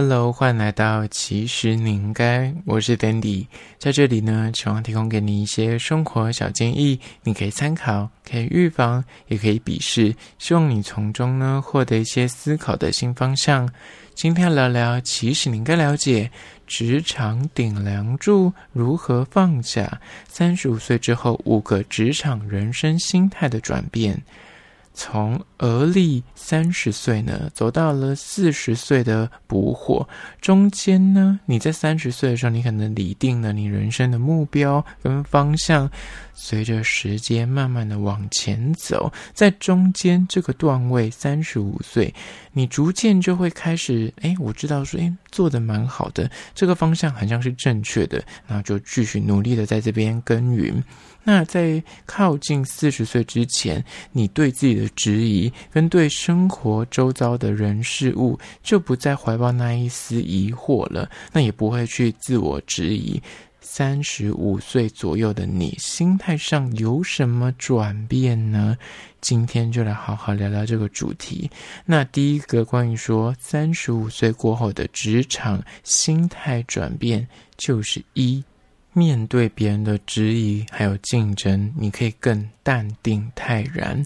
Hello，欢迎来到其实你应该，我是 Dandy，在这里呢，希望提供给你一些生活小建议，你可以参考，可以预防，也可以鄙视，希望你从中呢获得一些思考的新方向。今天聊聊，其实你应该了解职场顶梁柱如何放下，三十五岁之后五个职场人生心态的转变。从而立三十岁呢，走到了四十岁的补火，中间呢，你在三十岁的时候，你可能拟定了你人生的目标跟方向，随着时间慢慢的往前走，在中间这个段位，三十五岁，你逐渐就会开始，哎，我知道说，哎，做得蛮好的，这个方向好像是正确的，那就继续努力的在这边耕耘。那在靠近四十岁之前，你对自己的质疑跟对生活周遭的人事物，就不再怀抱那一丝疑惑了。那也不会去自我质疑。三十五岁左右的你，心态上有什么转变呢？今天就来好好聊聊这个主题。那第一个关于说三十五岁过后的职场心态转变，就是一。面对别人的质疑还有竞争，你可以更淡定泰然。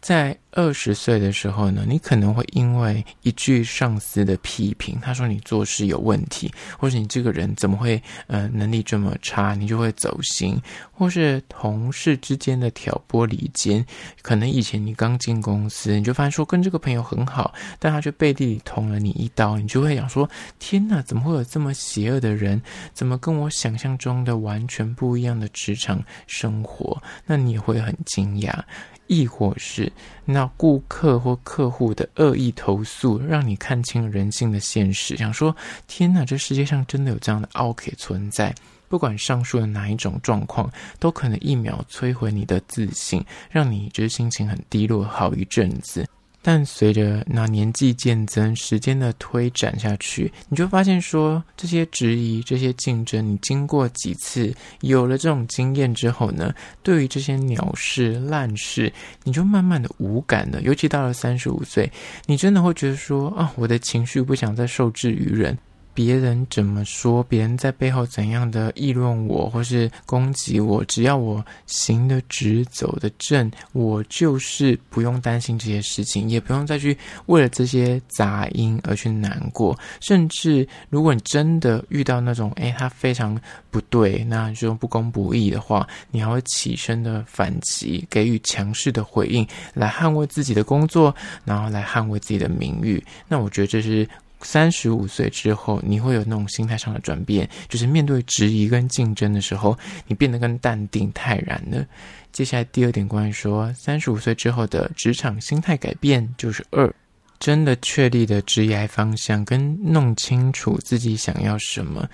在二十岁的时候呢，你可能会因为一句上司的批评，他说你做事有问题，或是你这个人怎么会呃能力这么差，你就会走心；或是同事之间的挑拨离间，可能以前你刚进公司，你就发现说跟这个朋友很好，但他却背地里捅了你一刀，你就会想说：天哪，怎么会有这么邪恶的人？怎么跟我想象中的完全不一样的职场生活？那你也会很惊讶。亦或是那顾客或客户的恶意投诉，让你看清人性的现实，想说：天哪，这世界上真的有这样的奥 K 存在？不管上述的哪一种状况，都可能一秒摧毁你的自信，让你就是心情很低落好一阵子。但随着那年纪渐增，时间的推展下去，你就发现说，这些质疑、这些竞争，你经过几次有了这种经验之后呢，对于这些鸟事、烂事，你就慢慢的无感了。尤其到了三十五岁，你真的会觉得说，啊，我的情绪不想再受制于人。别人怎么说，别人在背后怎样的议论我，或是攻击我，只要我行得直、走得正，我就是不用担心这些事情，也不用再去为了这些杂音而去难过。甚至如果你真的遇到那种，诶，他非常不对，那就不公不义的话，你还会起身的反击，给予强势的回应，来捍卫自己的工作，然后来捍卫自己的名誉。那我觉得这是。三十五岁之后，你会有那种心态上的转变，就是面对质疑跟竞争的时候，你变得更淡定泰然了。接下来第二点，关于说三十五岁之后的职场心态改变，就是二，真的确立的职业方向跟弄清楚自己想要什么。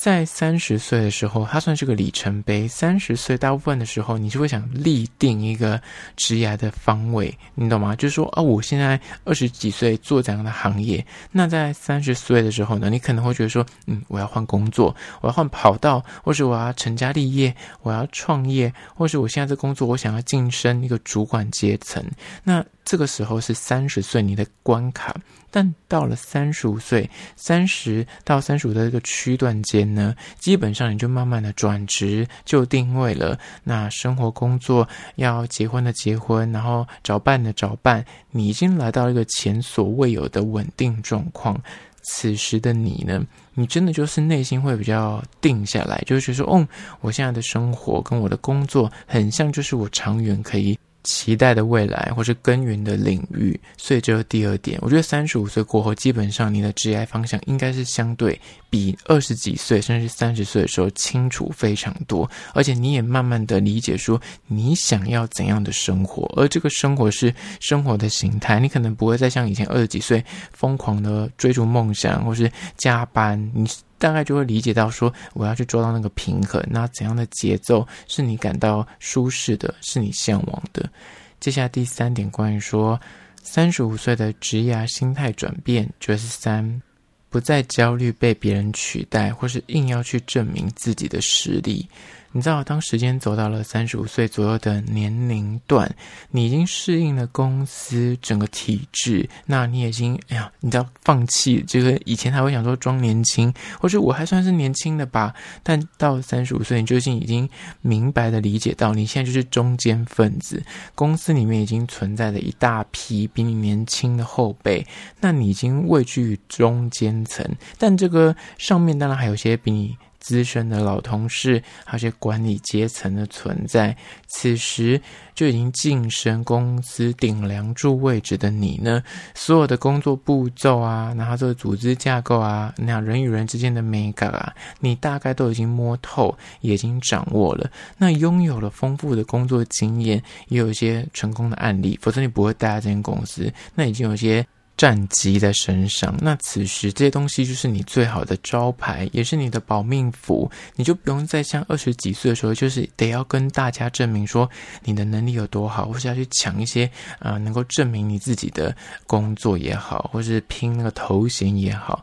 在三十岁的时候，它算是个里程碑。三十岁大部分的时候，你就会想立定一个职业的方位，你懂吗？就是说，啊，我现在二十几岁做这样的行业，那在三十岁的时候呢，你可能会觉得说，嗯，我要换工作，我要换跑道，或是我要成家立业，我要创业，或是我现在这工作，我想要晋升一个主管阶层。那这个时候是三十岁你的关卡。但到了三十五岁，三十到三十五的这个区段间呢，基本上你就慢慢的转职，就定位了。那生活工作要结婚的结婚，然后找伴的找伴，你已经来到一个前所未有的稳定状况。此时的你呢，你真的就是内心会比较定下来，就是说，哦，我现在的生活跟我的工作很像，就是我长远可以。期待的未来，或是耕耘的领域，所以这是第二点。我觉得三十五岁过后，基本上你的职业方向应该是相对比二十几岁，甚至三十岁的时候清楚非常多，而且你也慢慢的理解说你想要怎样的生活，而这个生活是生活的形态。你可能不会再像以前二十几岁疯狂的追逐梦想，或是加班，你。大概就会理解到说，我要去做到那个平衡，那怎样的节奏是你感到舒适的，是你向往的？接下来第三点，关于说三十五岁的职业心态转变，就是三，不再焦虑被别人取代，或是硬要去证明自己的实力。你知道，当时间走到了三十五岁左右的年龄段，你已经适应了公司整个体制，那你已经哎呀，你知道放弃这个以前还会想说装年轻，或者我还算是年轻的吧，但到三十五岁，你究竟已经明白的理解到，你现在就是中间分子，公司里面已经存在着一大批比你年轻的后辈，那你已经位居于中间层，但这个上面当然还有些比你。资深的老同事，还有些管理阶层的存在，此时就已经晋升公司顶梁柱位置的你呢，所有的工作步骤啊，然后这个组织架构啊，那人与人之间的美感啊，你大概都已经摸透，也已经掌握了。那拥有了丰富的工作经验，也有一些成功的案例，否则你不会待在这间公司。那已经有些。战绩在身上，那此时这些东西就是你最好的招牌，也是你的保命符。你就不用再像二十几岁的时候，就是得要跟大家证明说你的能力有多好，或是要去抢一些啊、能够证明你自己的工作也好，或是拼那个头衔也好。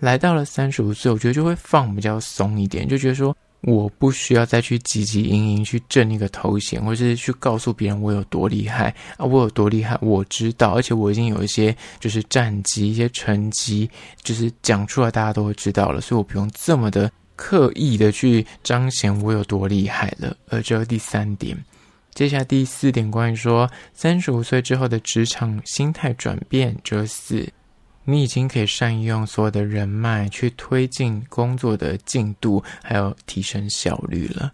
来到了三十五岁，我觉得就会放比较松一点，就觉得说。我不需要再去汲汲营营去挣一个头衔，或是去告诉别人我有多厉害啊！我有多厉害，我知道，而且我已经有一些就是战绩、一些成绩，就是讲出来大家都会知道了，所以我不用这么的刻意的去彰显我有多厉害了。而这第三点，接下来第四点，关于说三十五岁之后的职场心态转变，这四。你已经可以善用所有的人脉去推进工作的进度，还有提升效率了。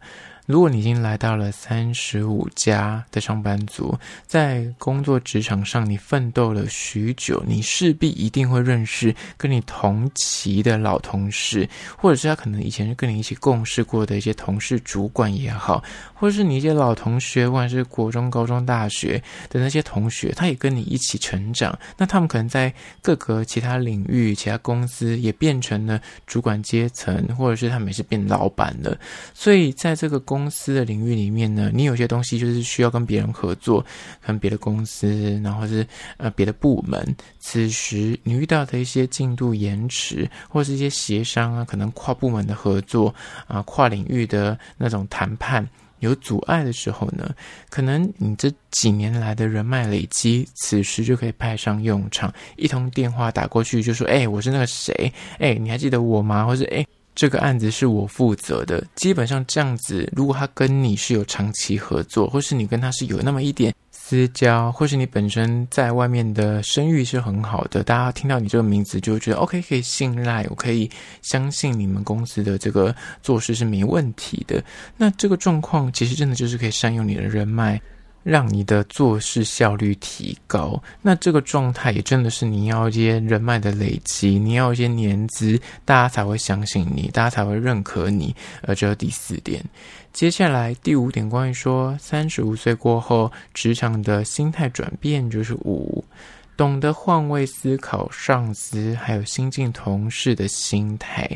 如果你已经来到了三十五加的上班族，在工作职场上你奋斗了许久，你势必一定会认识跟你同期的老同事，或者是他可能以前是跟你一起共事过的一些同事、主管也好，或者是你一些老同学，不管是国中、高中、大学的那些同学，他也跟你一起成长。那他们可能在各个其他领域、其他公司也变成了主管阶层，或者是他们也是变老板了。所以在这个公司的领域里面呢，你有些东西就是需要跟别人合作，跟别的公司，然后是呃别的部门。此时你遇到的一些进度延迟，或是一些协商啊，可能跨部门的合作啊，跨领域的那种谈判有阻碍的时候呢，可能你这几年来的人脉累积，此时就可以派上用场。一通电话打过去，就说：“哎，我是那个谁？哎，你还记得我吗？”或者“哎。”这个案子是我负责的，基本上这样子，如果他跟你是有长期合作，或是你跟他是有那么一点私交，或是你本身在外面的声誉是很好的，大家听到你这个名字就觉得 OK，可以信赖，我可以相信你们公司的这个做事是没问题的。那这个状况其实真的就是可以善用你的人脉。让你的做事效率提高，那这个状态也真的是你要一些人脉的累积，你要一些年资，大家才会相信你，大家才会认可你。而这是第四点，接下来第五点，关于说三十五岁过后职场的心态转变，就是五。懂得换位思考，上司还有新进同事的心态。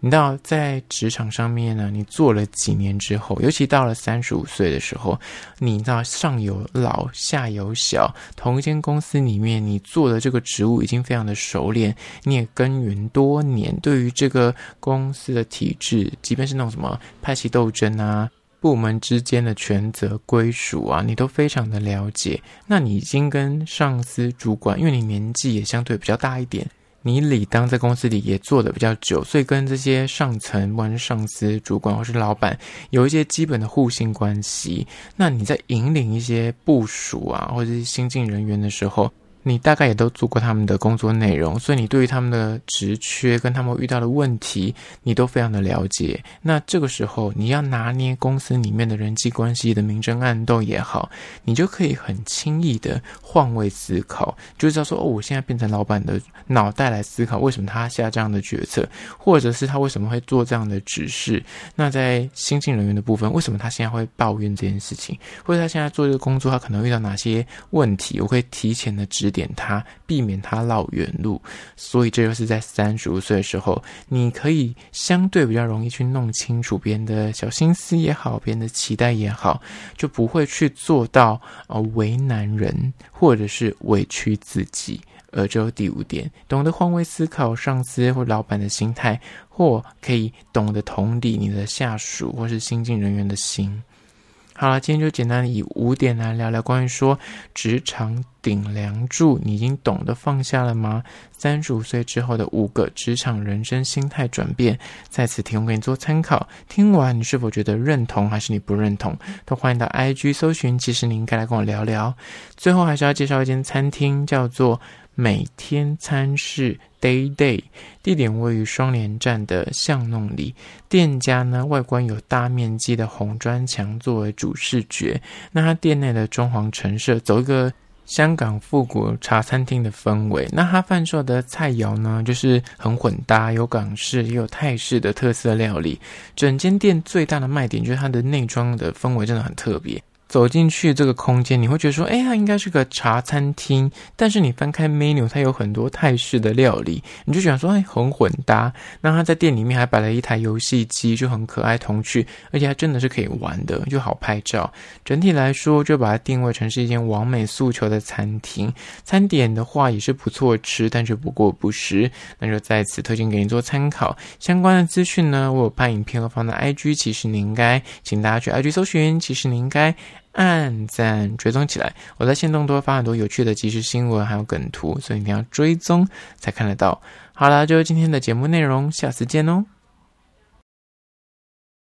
你知道，在职场上面呢，你做了几年之后，尤其到了三十五岁的时候，你知道上有老下有小，同一间公司里面，你做的这个职务已经非常的熟练，你也耕耘多年，对于这个公司的体制，即便是那种什么派系斗争啊。部门之间的权责归属啊，你都非常的了解。那你已经跟上司、主管，因为你年纪也相对比较大一点，你理当在公司里也做的比较久，所以跟这些上层，不管是上司、主管或是老板，有一些基本的互信关系。那你在引领一些部署啊，或者是新进人员的时候，你大概也都做过他们的工作内容，所以你对于他们的职缺跟他们遇到的问题，你都非常的了解。那这个时候，你要拿捏公司里面的人际关系的明争暗斗也好，你就可以很轻易的换位思考，就知道说，哦，我现在变成老板的脑袋来思考，为什么他下这样的决策，或者是他为什么会做这样的指示。那在新进人员的部分，为什么他现在会抱怨这件事情，或者他现在做这个工作，他可能遇到哪些问题，我可以提前的点他，避免他绕远路，所以这就是在三十五岁的时候，你可以相对比较容易去弄清楚别人的小心思也好，别人的期待也好，就不会去做到呃为难人，或者是委屈自己。而只有第五点，懂得换位思考上司或老板的心态，或可以懂得同理你的下属或是新进人员的心。好了，今天就简单以五点来聊聊关于说职场顶梁柱，你已经懂得放下了吗？三十五岁之后的五个职场人生心态转变，在此提供给你做参考。听完你是否觉得认同，还是你不认同？都欢迎到 IG 搜寻，其实你应该来跟我聊聊。最后还是要介绍一间餐厅，叫做。每天餐室 Day Day，地点位于双连站的巷弄里。店家呢，外观有大面积的红砖墙作为主视觉。那它店内的装潢陈设，走一个香港复古茶餐厅的氛围。那它贩售的菜肴呢，就是很混搭，有港式也有泰式的特色料理。整间店最大的卖点就是它的内装的氛围真的很特别。走进去这个空间，你会觉得说，哎，它应该是个茶餐厅。但是你翻开 menu，它有很多泰式的料理，你就想说，哎，很混搭。那它在店里面还摆了一台游戏机，就很可爱童趣，而且还真的是可以玩的，就好拍照。整体来说，就把它定位成是一间完美诉求的餐厅。餐点的话也是不错吃，但却不过不失。那就在此推荐给你做参考。相关的资讯呢，我有拍影片和放在 IG，其实你应该，请大家去 IG 搜寻，其实你应该。按赞追踪起来，我在线动多发很多有趣的即时新闻，还有梗图，所以你要追踪才看得到。好了，就是今天的节目内容，下次见哦。